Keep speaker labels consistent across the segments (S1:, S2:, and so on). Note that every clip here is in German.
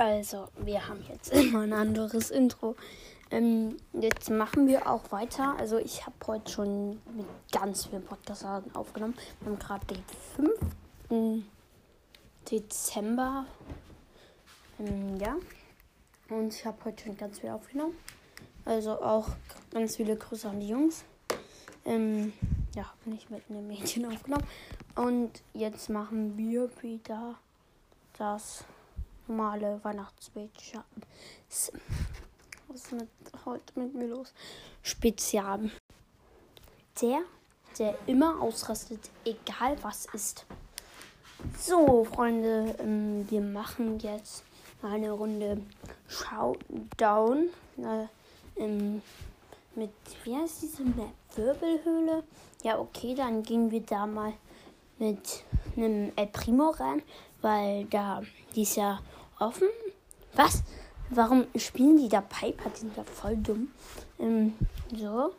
S1: Also, wir haben jetzt immer ein anderes Intro. Ähm, jetzt machen wir auch weiter. Also, ich habe heute schon mit ganz vielen Podcasts aufgenommen. Wir haben gerade den 5. Dezember. Ähm, ja. Und ich habe heute schon ganz viel aufgenommen. Also auch ganz viele Grüße an die Jungs. Ähm, ja, bin ich mit einem Mädchen aufgenommen. Und jetzt machen wir wieder das normale Weihnachtsbild. Was ist mit, heute mit mir los? Spezial. Der, der immer ausrastet, egal was ist. So, Freunde, ähm, wir machen jetzt eine Runde Showdown. Äh, ähm, mit, wie heißt diese Map? Wirbelhöhle? Ja, okay, dann gehen wir da mal mit einem El Primo rein, weil da, die ist ja offen. Was? Warum spielen die da Piper? Die sind ja voll dumm. Ähm, so.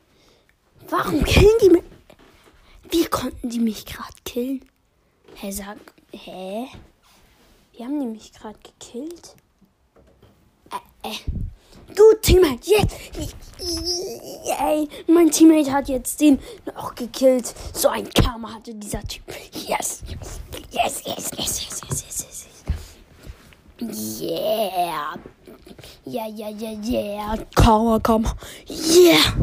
S1: Warum killen die mich? Wie konnten die mich gerade killen? Hä, sag, hä? Wie haben die mich gerade gekillt? Äh, äh. Gut, Teammate, jetzt. Ey, mein Teammate hat jetzt den auch gekillt. So ein Karma hatte dieser Typ. Yes, yes, yes, yes, yes, yes, yes, Yeah. Ja, ja, ja, yeah. Karma, Karma. Yeah.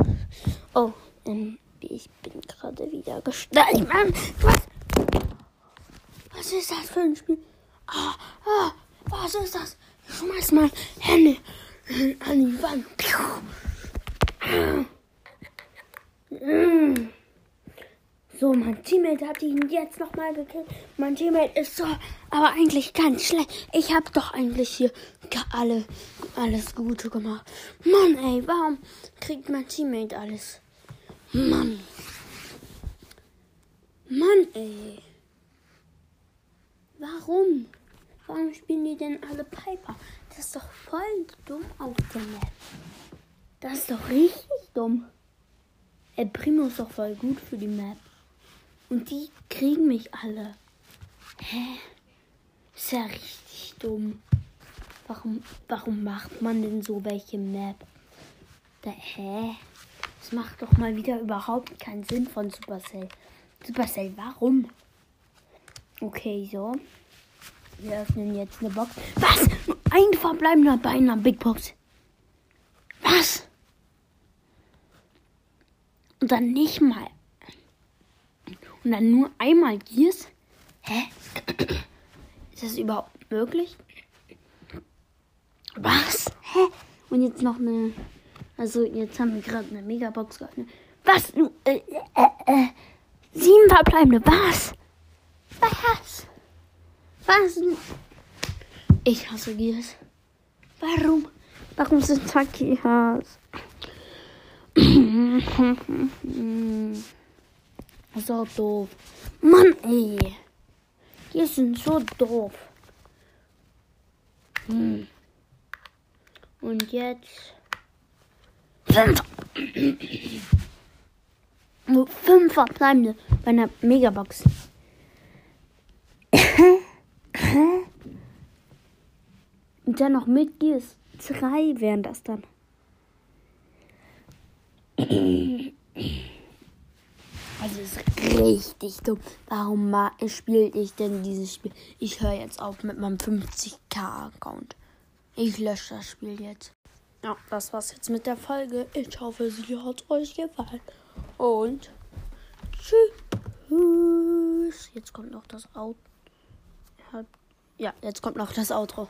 S1: Oh, ähm, ich bin gerade wieder gestorben. Mann, was? Was ist das für ein Spiel? Ah, ah, was ist das? Ich schmeiß mal Hände an die Wand. So, mein Teammate hat ihn jetzt nochmal gekillt. Mein Teammate ist so, aber eigentlich ganz schlecht. Ich habe doch eigentlich hier alle, alles Gute gemacht. Mann, ey, warum kriegt mein Teammate alles? Mann. Mann, ey. Warum? Warum spielen die denn alle Piper? Das ist doch voll dumm auf der Map. Das ist doch richtig dumm. El Primo ist doch voll gut für die Map. Und die kriegen mich alle. Hä? Ist ja richtig dumm. Warum, warum macht man denn so welche Map? Da, hä? Das macht doch mal wieder überhaupt keinen Sinn von Supercell. Supercell, warum? Okay, so. Wir öffnen jetzt eine Box. Was? Ein verbleibender bei einer Big Box. Was? Und dann nicht mal. Und dann nur einmal Gears? Hä? Ist das überhaupt möglich? Was? Hä? Und jetzt noch eine. Also, jetzt haben wir gerade eine Megabox geöffnet. Was? Äh, äh, äh, sieben verbleibende. Was? Was? Was? Ich hasse Gears. Warum? Warum sind Takias? so doof. Mann, ey. Die sind so doof. Hm. Und jetzt. Fünf. Fünf verbleibende bei einer Megabox. Und dann noch mit Gears. Drei wären das dann. Also ist richtig dumm. Warum spiele ich denn dieses Spiel? Ich höre jetzt auf mit meinem 50k-Account. Ich lösche das Spiel jetzt. Ja, das war's jetzt mit der Folge. Ich hoffe, sie hat euch gefallen. Und tschüss. Jetzt kommt noch das Auto. Ja, jetzt kommt noch das Outro.